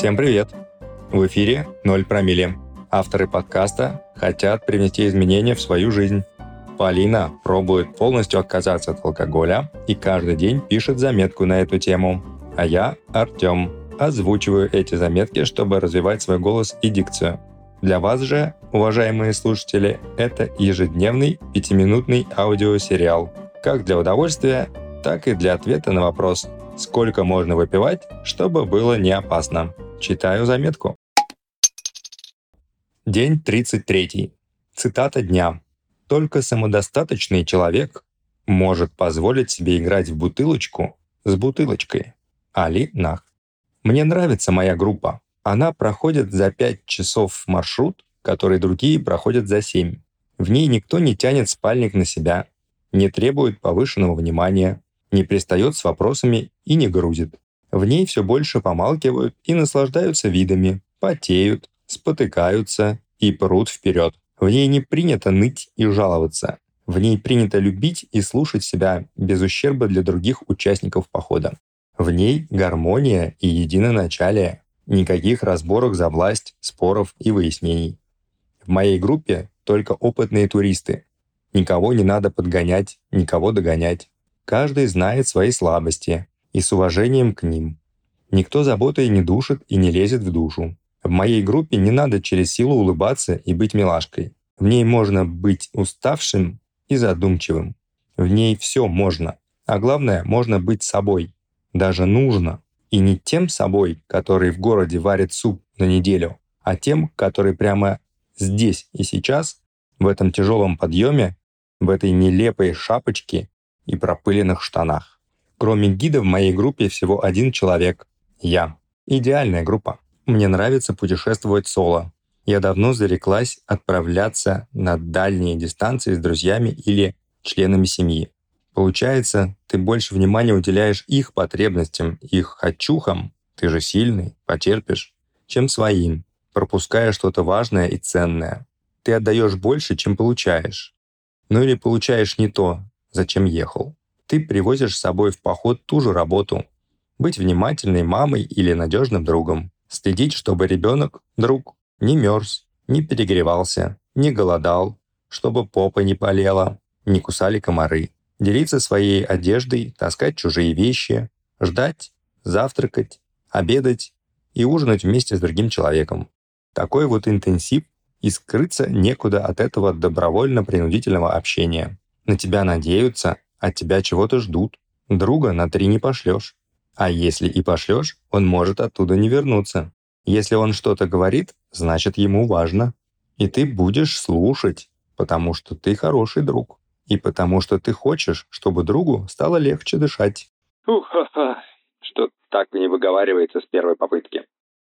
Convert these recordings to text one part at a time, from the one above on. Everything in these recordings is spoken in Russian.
Всем привет! В эфире «Ноль промилле». Авторы подкаста хотят привнести изменения в свою жизнь. Полина пробует полностью отказаться от алкоголя и каждый день пишет заметку на эту тему. А я, Артем, озвучиваю эти заметки, чтобы развивать свой голос и дикцию. Для вас же, уважаемые слушатели, это ежедневный пятиминутный аудиосериал. Как для удовольствия, так и для ответа на вопрос, сколько можно выпивать, чтобы было не опасно. Читаю заметку. День 33. Цитата дня. Только самодостаточный человек может позволить себе играть в бутылочку с бутылочкой. Али Нах. Мне нравится моя группа. Она проходит за 5 часов маршрут, который другие проходят за 7. В ней никто не тянет спальник на себя, не требует повышенного внимания, не пристает с вопросами и не грузит. В ней все больше помалкивают и наслаждаются видами, потеют, спотыкаются и прут вперед. В ней не принято ныть и жаловаться. В ней принято любить и слушать себя без ущерба для других участников похода. В ней гармония и единоначалие. Никаких разборок за власть, споров и выяснений. В моей группе только опытные туристы. Никого не надо подгонять, никого догонять. Каждый знает свои слабости, и с уважением к ним. Никто заботой не душит и не лезет в душу. В моей группе не надо через силу улыбаться и быть милашкой. В ней можно быть уставшим и задумчивым. В ней все можно. А главное, можно быть собой. Даже нужно. И не тем собой, который в городе варит суп на неделю, а тем, который прямо здесь и сейчас, в этом тяжелом подъеме, в этой нелепой шапочке и пропыленных штанах. Кроме гида в моей группе всего один человек — я. Идеальная группа. Мне нравится путешествовать соло. Я давно зареклась отправляться на дальние дистанции с друзьями или членами семьи. Получается, ты больше внимания уделяешь их потребностям, их хочухам, ты же сильный, потерпишь, чем своим, пропуская что-то важное и ценное. Ты отдаешь больше, чем получаешь. Ну или получаешь не то, зачем ехал ты привозишь с собой в поход ту же работу. Быть внимательной мамой или надежным другом. Следить, чтобы ребенок, друг, не мерз, не перегревался, не голодал, чтобы попа не болела, не кусали комары. Делиться своей одеждой, таскать чужие вещи, ждать, завтракать, обедать и ужинать вместе с другим человеком. Такой вот интенсив и скрыться некуда от этого добровольно-принудительного общения. На тебя надеются, от тебя чего-то ждут. Друга на три не пошлешь. А если и пошлешь, он может оттуда не вернуться. Если он что-то говорит, значит ему важно. И ты будешь слушать, потому что ты хороший друг. И потому что ты хочешь, чтобы другу стало легче дышать. Уха-ха, что так не выговаривается с первой попытки.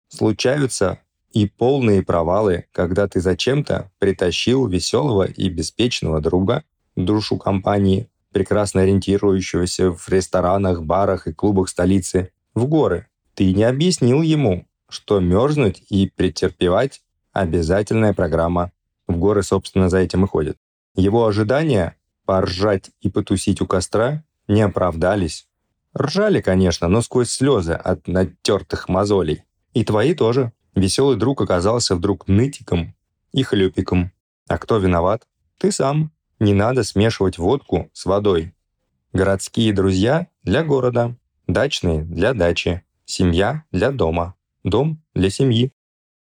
Случаются и полные провалы, когда ты зачем-то притащил веселого и беспечного друга, душу компании, прекрасно ориентирующегося в ресторанах, барах и клубах столицы, в горы. Ты не объяснил ему, что мерзнуть и претерпевать – обязательная программа. В горы, собственно, за этим и ходят. Его ожидания поржать и потусить у костра не оправдались. Ржали, конечно, но сквозь слезы от натертых мозолей. И твои тоже. Веселый друг оказался вдруг нытиком и хлюпиком. А кто виноват? Ты сам. Не надо смешивать водку с водой. Городские друзья для города, дачные для дачи, семья для дома, дом для семьи.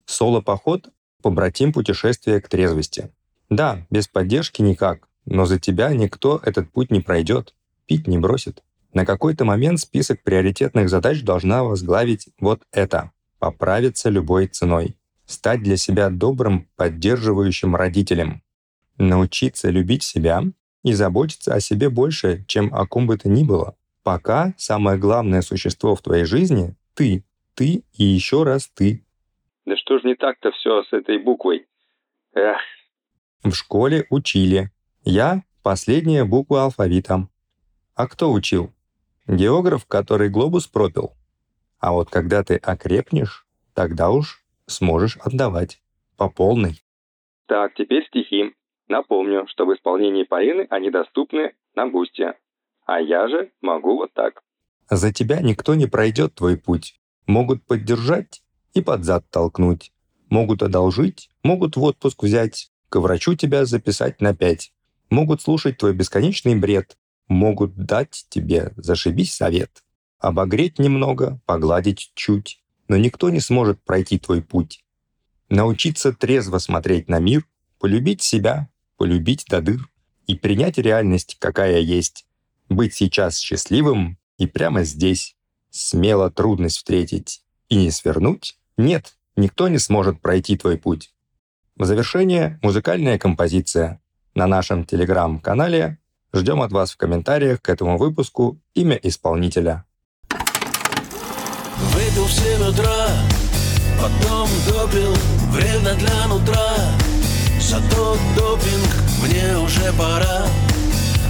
Соло-поход – побратим путешествия к трезвости. Да, без поддержки никак, но за тебя никто этот путь не пройдет, пить не бросит. На какой-то момент список приоритетных задач должна возглавить вот это – поправиться любой ценой, стать для себя добрым, поддерживающим родителем, научиться любить себя и заботиться о себе больше, чем о ком бы то ни было. Пока самое главное существо в твоей жизни — ты. Ты и еще раз ты. Да что ж не так-то все с этой буквой? Эх. В школе учили. Я — последняя буква алфавита. А кто учил? Географ, который глобус пропил. А вот когда ты окрепнешь, тогда уж сможешь отдавать. По полной. Так, теперь стихи. Напомню, что в исполнении Полины они доступны на Бусте. А я же могу вот так. За тебя никто не пройдет твой путь. Могут поддержать и под зад толкнуть. Могут одолжить, могут в отпуск взять, к врачу тебя записать на пять. Могут слушать твой бесконечный бред, могут дать тебе зашибись совет. Обогреть немного, погладить чуть, но никто не сможет пройти твой путь. Научиться трезво смотреть на мир, полюбить себя, полюбить до дыр и принять реальность, какая есть. Быть сейчас счастливым и прямо здесь. Смело трудность встретить и не свернуть? Нет, никто не сможет пройти твой путь. В завершение музыкальная композиция. На нашем телеграм-канале ждем от вас в комментариях к этому выпуску имя исполнителя. Выпил в 7 утра, потом допил, вредно для нутра. Зато допинг мне уже пора,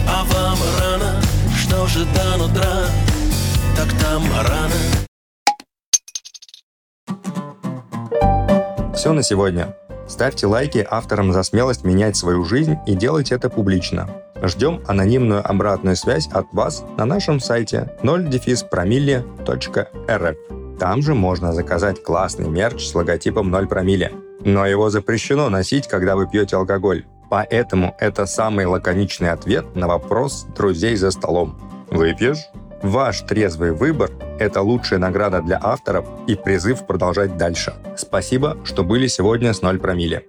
а вам рано, что же до нутра, так там рано. Все на сегодня. Ставьте лайки авторам за смелость менять свою жизнь и делать это публично. Ждем анонимную обратную связь от вас на нашем сайте 0 Там же можно заказать классный мерч с логотипом 0 промилле. Но его запрещено носить, когда вы пьете алкоголь. Поэтому это самый лаконичный ответ на вопрос друзей за столом. Выпьешь? Ваш трезвый выбор – это лучшая награда для авторов и призыв продолжать дальше. Спасибо, что были сегодня с 0 промилле.